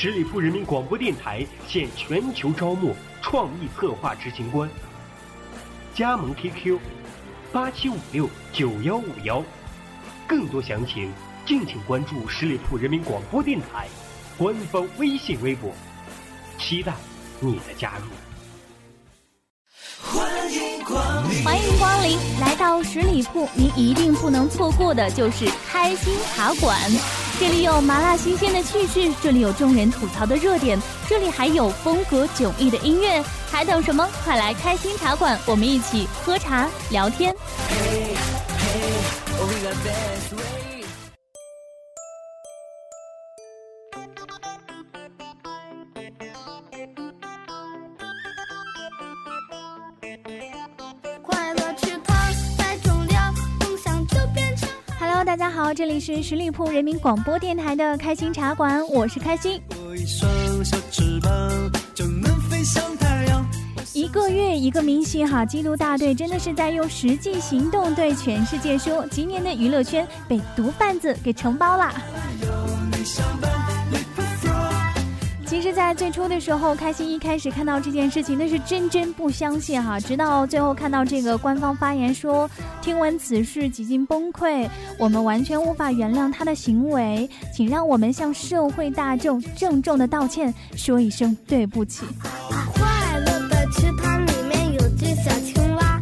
十里铺人民广播电台现全球招募创意策划执行官，加盟 QQ：八七五六九幺五幺，更多详情敬请关注十里铺人民广播电台官方微信微博，期待你的加入。欢迎光临，来到十里铺，您一定不能错过的就是开心茶馆。这里有麻辣新鲜的趣事，这里有众人吐槽的热点，这里还有风格迥异的音乐，还等什么？快来开心茶馆，我们一起喝茶聊天。大家好，这里是十里铺人民广播电台的开心茶馆，我是开心。一个月一个明星哈，缉毒大队真的是在用实际行动对全世界说，今年的娱乐圈被毒贩子给承包了。其实，在最初的时候，开心一开始看到这件事情，那是真真不相信哈。直到最后看到这个官方发言说，听闻此事几近崩溃，我们完全无法原谅他的行为，请让我们向社会大众郑重的道歉，说一声对不起。快乐的池塘里面有只小青蛙，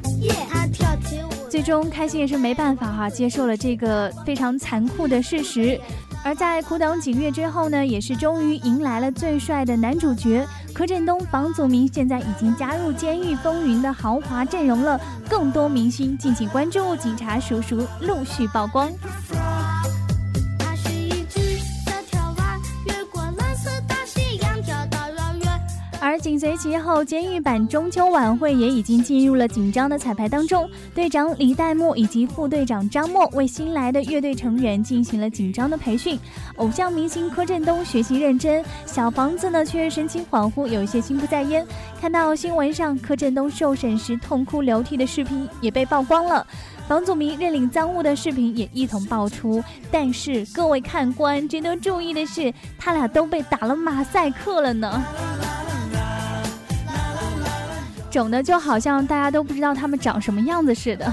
它跳起舞。最终，开心也是没办法哈，接受了这个非常残酷的事实。而在苦等几个月之后呢，也是终于迎来了最帅的男主角柯震东、房祖名，现在已经加入《监狱风云》的豪华阵容了。更多明星敬请关注，警察叔叔陆续曝光。紧随其后，监狱版中秋晚会也已经进入了紧张的彩排当中。队长李代沫以及副队长张默为新来的乐队成员进行了紧张的培训。偶像明星柯震东学习认真，小房子呢却神情恍惚，有一些心不在焉。看到新闻上柯震东受审时痛哭流涕的视频也被曝光了，房祖名认领赃物的视频也一同爆出。但是各位看官值得注意的是，他俩都被打了马赛克了呢。整的就好像大家都不知道他们长什么样子似的。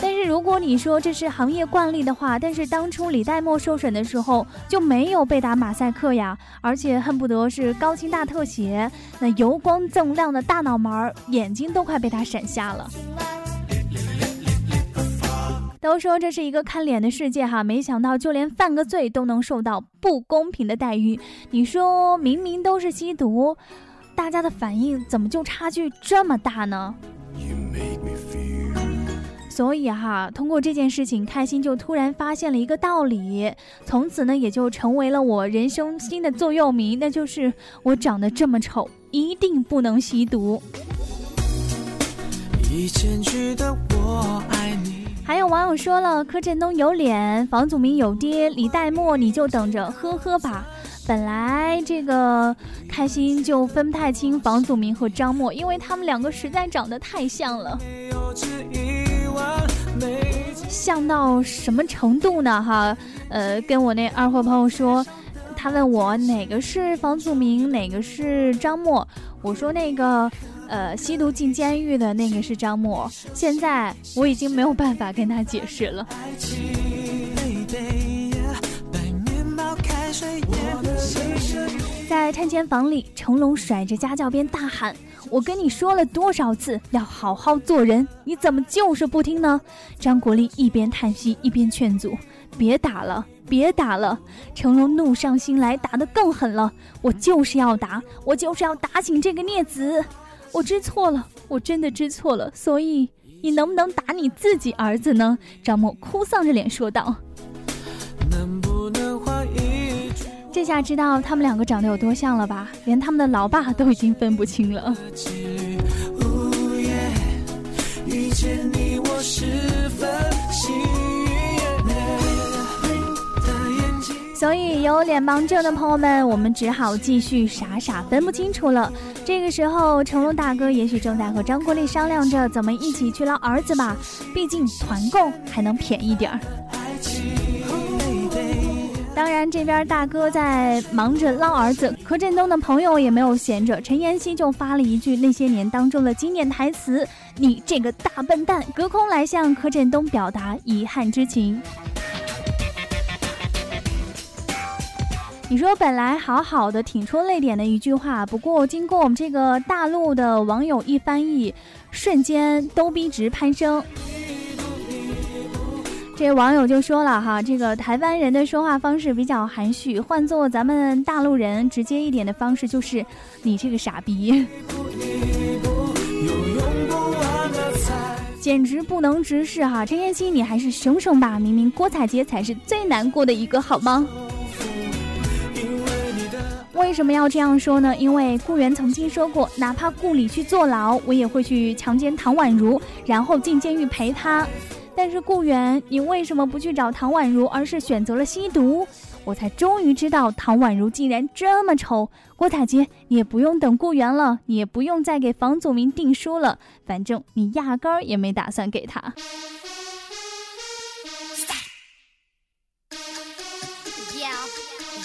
但是如果你说这是行业惯例的话，但是当初李代沫受审的时候就没有被打马赛克呀，而且恨不得是高清大特写，那油光锃亮的大脑门，眼睛都快被他闪瞎了。都说这是一个看脸的世界哈，没想到就连犯个罪都能受到不公平的待遇。你说明明都是吸毒。大家的反应怎么就差距这么大呢？所以哈，通过这件事情，开心就突然发现了一个道理，从此呢，也就成为了我人生新的座右铭，那就是我长得这么丑，一定不能吸毒。还有网友说了，柯震东有脸，房祖名有爹，李代沫你就等着呵呵吧。本来这个开心就分不太清房祖名和张默，因为他们两个实在长得太像了，像到什么程度呢？哈，呃，跟我那二货朋友说，他问我哪个是房祖名，哪个是张默，我说那个呃吸毒进监狱的那个是张默，现在我已经没有办法跟他解释了。在探监房里，成龙甩着家教鞭大喊：“我跟你说了多少次要好好做人，你怎么就是不听呢？”张国立一边叹息一边劝阻：“别打了，别打了！”成龙怒上心来，打得更狠了：“我就是要打，我就是要打醒这个孽子！我知错了，我真的知错了。所以你能不能打你自己儿子呢？”张默哭丧着脸说道。这下知道他们两个长得有多像了吧？连他们的老爸都已经分不清了。所以有脸盲症的朋友们，我们只好继续傻傻分不清楚了。这个时候，成龙大哥也许正在和张国立商量着怎么一起去捞儿子吧，毕竟团购还能便宜点儿。当然，这边大哥在忙着捞儿子，柯震东的朋友也没有闲着，陈妍希就发了一句那些年当中的经典台词：“你这个大笨蛋！”隔空来向柯震东表达遗憾之情。你说本来好好的挺出泪点的一句话，不过经过我们这个大陆的网友一翻译，瞬间逗逼值攀升。这网友就说了哈，这个台湾人的说话方式比较含蓄，换做咱们大陆人直接一点的方式就是你这个傻逼，简直不能直视哈。陈妍希，你还是省省吧，明明郭采洁才是最难过的一个，好吗？为什么要这样说呢？因为顾源曾经说过，哪怕顾里去坐牢，我也会去强奸唐宛如，然后进监狱陪他。但是顾源，你为什么不去找唐宛如，而是选择了吸毒？我才终于知道，唐宛如竟然这么丑。郭采洁，你也不用等顾源了，你也不用再给房祖名订书了，反正你压根儿也没打算给他。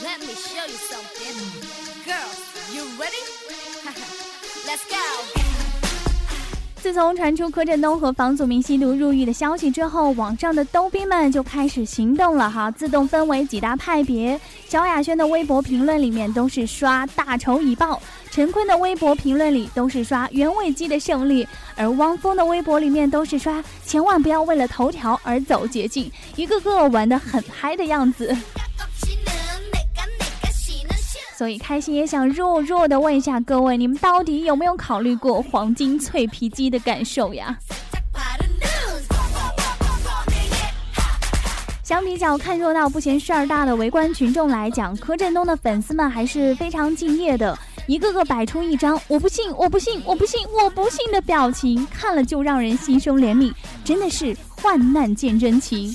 Let me show you something. Girl, you ready? Let's go. 自从传出柯震东和房祖名吸毒入狱的消息之后，网上的逗逼们就开始行动了哈，自动分为几大派别。萧亚轩的微博评论里面都是刷大仇已报，陈坤的微博评论里都是刷原味鸡的胜利，而汪峰的微博里面都是刷千万不要为了头条而走捷径，一个个玩得很嗨的样子。所以开心也想弱弱的问一下各位，你们到底有没有考虑过黄金脆皮鸡的感受呀？相比较看热闹不嫌事儿大的围观群众来讲，柯震东的粉丝们还是非常敬业的，一个个摆出一张“我不信，我不信，我不信，我不信”的表情，看了就让人心生怜悯，真的是患难见真情。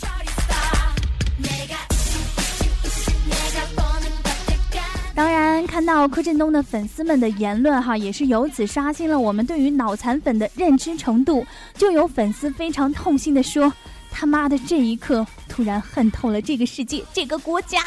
看到柯震东的粉丝们的言论，哈，也是由此刷新了我们对于脑残粉的认知程度。就有粉丝非常痛心的说：“他妈的，这一刻突然恨透了这个世界，这个国家。”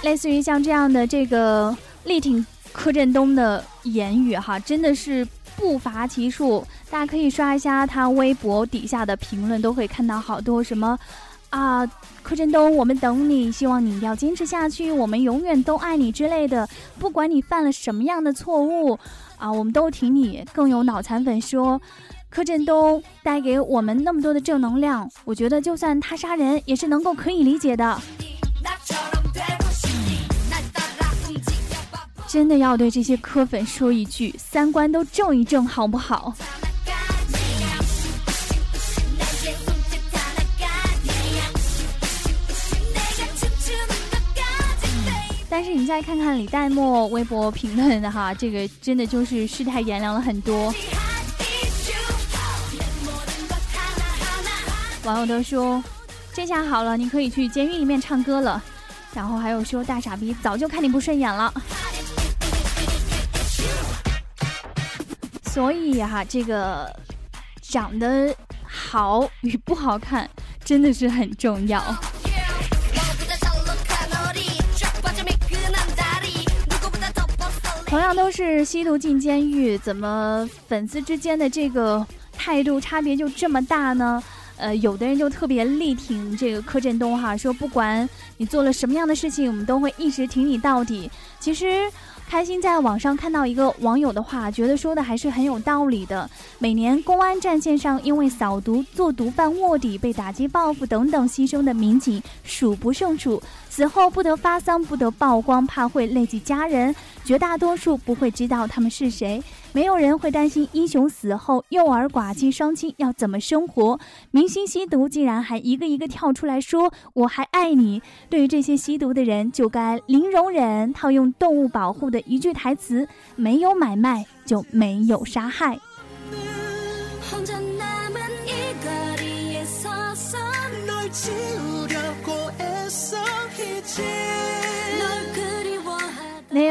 类似于像这样的这个力挺柯震东的言语，哈，真的是。不乏其数，大家可以刷一下他微博底下的评论，都会看到好多什么啊，柯震东，我们等你，希望你要坚持下去，我们永远都爱你之类的。不管你犯了什么样的错误啊，我们都挺你。更有脑残粉说，柯震东带给我们那么多的正能量，我觉得就算他杀人，也是能够可以理解的。真的要对这些磕粉说一句，三观都正一正，好不好？但是你再看看李代沫微博评论的哈，这个真的就是世态炎凉了很多。网友都说，这下好了，你可以去监狱里面唱歌了。然后还有说，大傻逼，早就看你不顺眼了。所以哈，这个长得好与不好看真的是很重要。同样都是吸毒进监狱，怎么粉丝之间的这个态度差别就这么大呢？呃，有的人就特别力挺这个柯震东哈，说不管你做了什么样的事情，我们都会一直挺你到底。其实。开心在网上看到一个网友的话，觉得说的还是很有道理的。每年公安战线上因为扫毒、做毒贩卧底被打击报复等等牺牲的民警数不胜数，死后不得发丧、不得曝光，怕会累及家人，绝大多数不会知道他们是谁。没有人会担心英雄死后幼儿寡妻双亲要怎么生活。明星吸毒竟然还一个一个跳出来说我还爱你。对于这些吸毒的人，就该零容忍。套用动物保护的一句台词：没有买卖就没有杀害。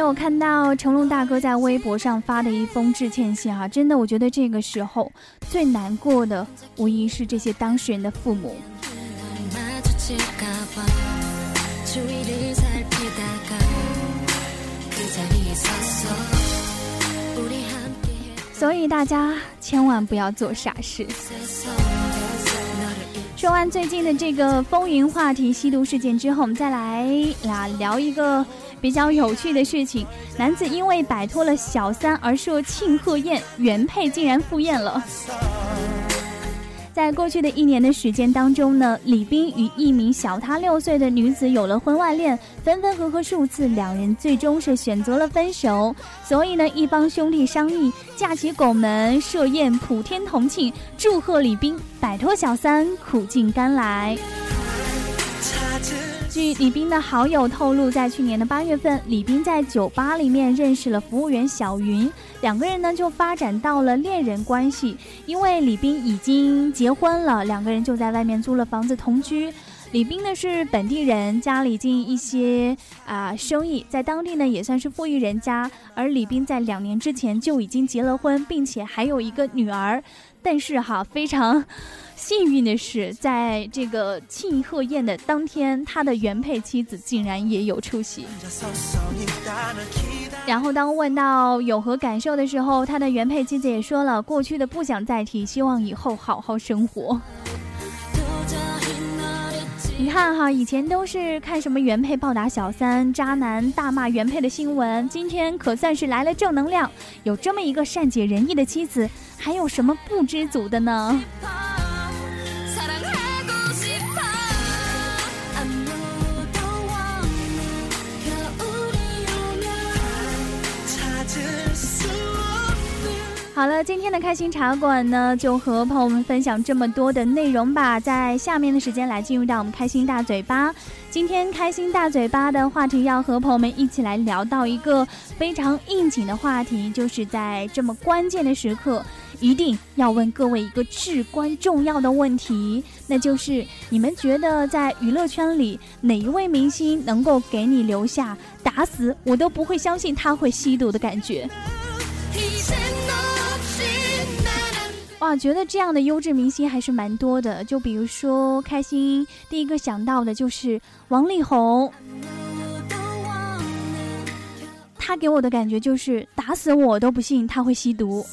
我看到成龙大哥在微博上发的一封致歉信啊！真的，我觉得这个时候最难过的无疑是这些当事人的父母。所以大家千万不要做傻事。说完最近的这个风云话题吸毒事件之后，我们再来啦聊一个。比较有趣的事情，男子因为摆脱了小三而设庆贺宴，原配竟然赴宴了。在过去的一年的时间当中呢，李斌与一名小他六岁的女子有了婚外恋，分分合合数次，两人最终是选择了分手。所以呢，一帮兄弟商议架起拱门设宴，普天同庆，祝贺李斌摆脱小三，苦尽甘来。据李斌的好友透露，在去年的八月份，李斌在酒吧里面认识了服务员小云，两个人呢就发展到了恋人关系。因为李斌已经结婚了，两个人就在外面租了房子同居。李斌呢是本地人，家里经营一些啊生意，在当地呢也算是富裕人家。而李斌在两年之前就已经结了婚，并且还有一个女儿。但是哈，非常。幸运的是，在这个庆贺宴的当天，他的原配妻子竟然也有出席。然后，当问到有何感受的时候，他的原配妻子也说了，过去的不想再提，希望以后好好生活。你看哈，以前都是看什么原配暴打小三、渣男大骂原配的新闻，今天可算是来了正能量，有这么一个善解人意的妻子，还有什么不知足的呢？好了，今天的开心茶馆呢，就和朋友们分享这么多的内容吧。在下面的时间来进入到我们开心大嘴巴。今天开心大嘴巴的话题要和朋友们一起来聊到一个非常应景的话题，就是在这么关键的时刻，一定要问各位一个至关重要的问题，那就是你们觉得在娱乐圈里哪一位明星能够给你留下打死我都不会相信他会吸毒的感觉？啊，觉得这样的优质明星还是蛮多的。就比如说，开心第一个想到的就是王力宏，他给我的感觉就是打死我都不信他会吸毒。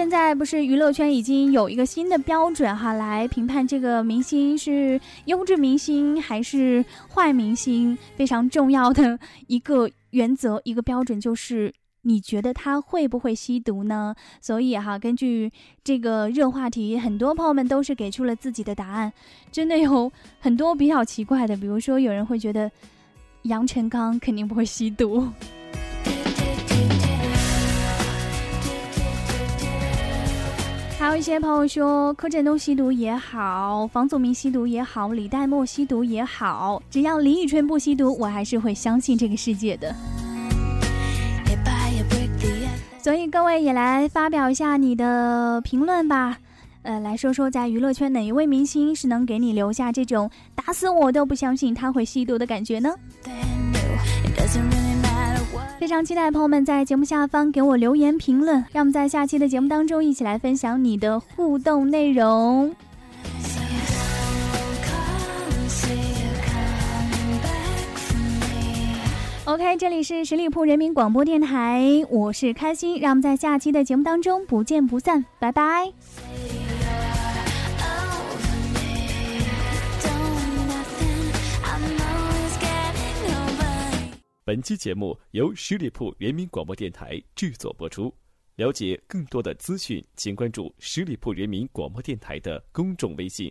现在不是娱乐圈已经有一个新的标准哈，来评判这个明星是优质明星还是坏明星，非常重要的 一个原则，一个标准就是你觉得他会不会吸毒呢？所以哈，根据这个热话题，很多朋友们都是给出了自己的答案，真的有很多比较奇怪的，比如说有人会觉得杨晨刚肯定不会吸毒。还有一些朋友说，柯震东吸毒也好，房祖名吸毒也好，李代沫吸毒也好，只要李宇春不吸毒，我还是会相信这个世界的。所以各位也来发表一下你的评论吧，呃，来说说在娱乐圈哪一位明星是能给你留下这种打死我都不相信他会吸毒的感觉呢？非常期待朋友们在节目下方给我留言评论，让我们在下期的节目当中一起来分享你的互动内容。OK，这里是十里铺人民广播电台，我是开心，让我们在下期的节目当中不见不散，拜拜。本期节目由十里铺人民广播电台制作播出。了解更多的资讯，请关注十里铺人民广播电台的公众微信。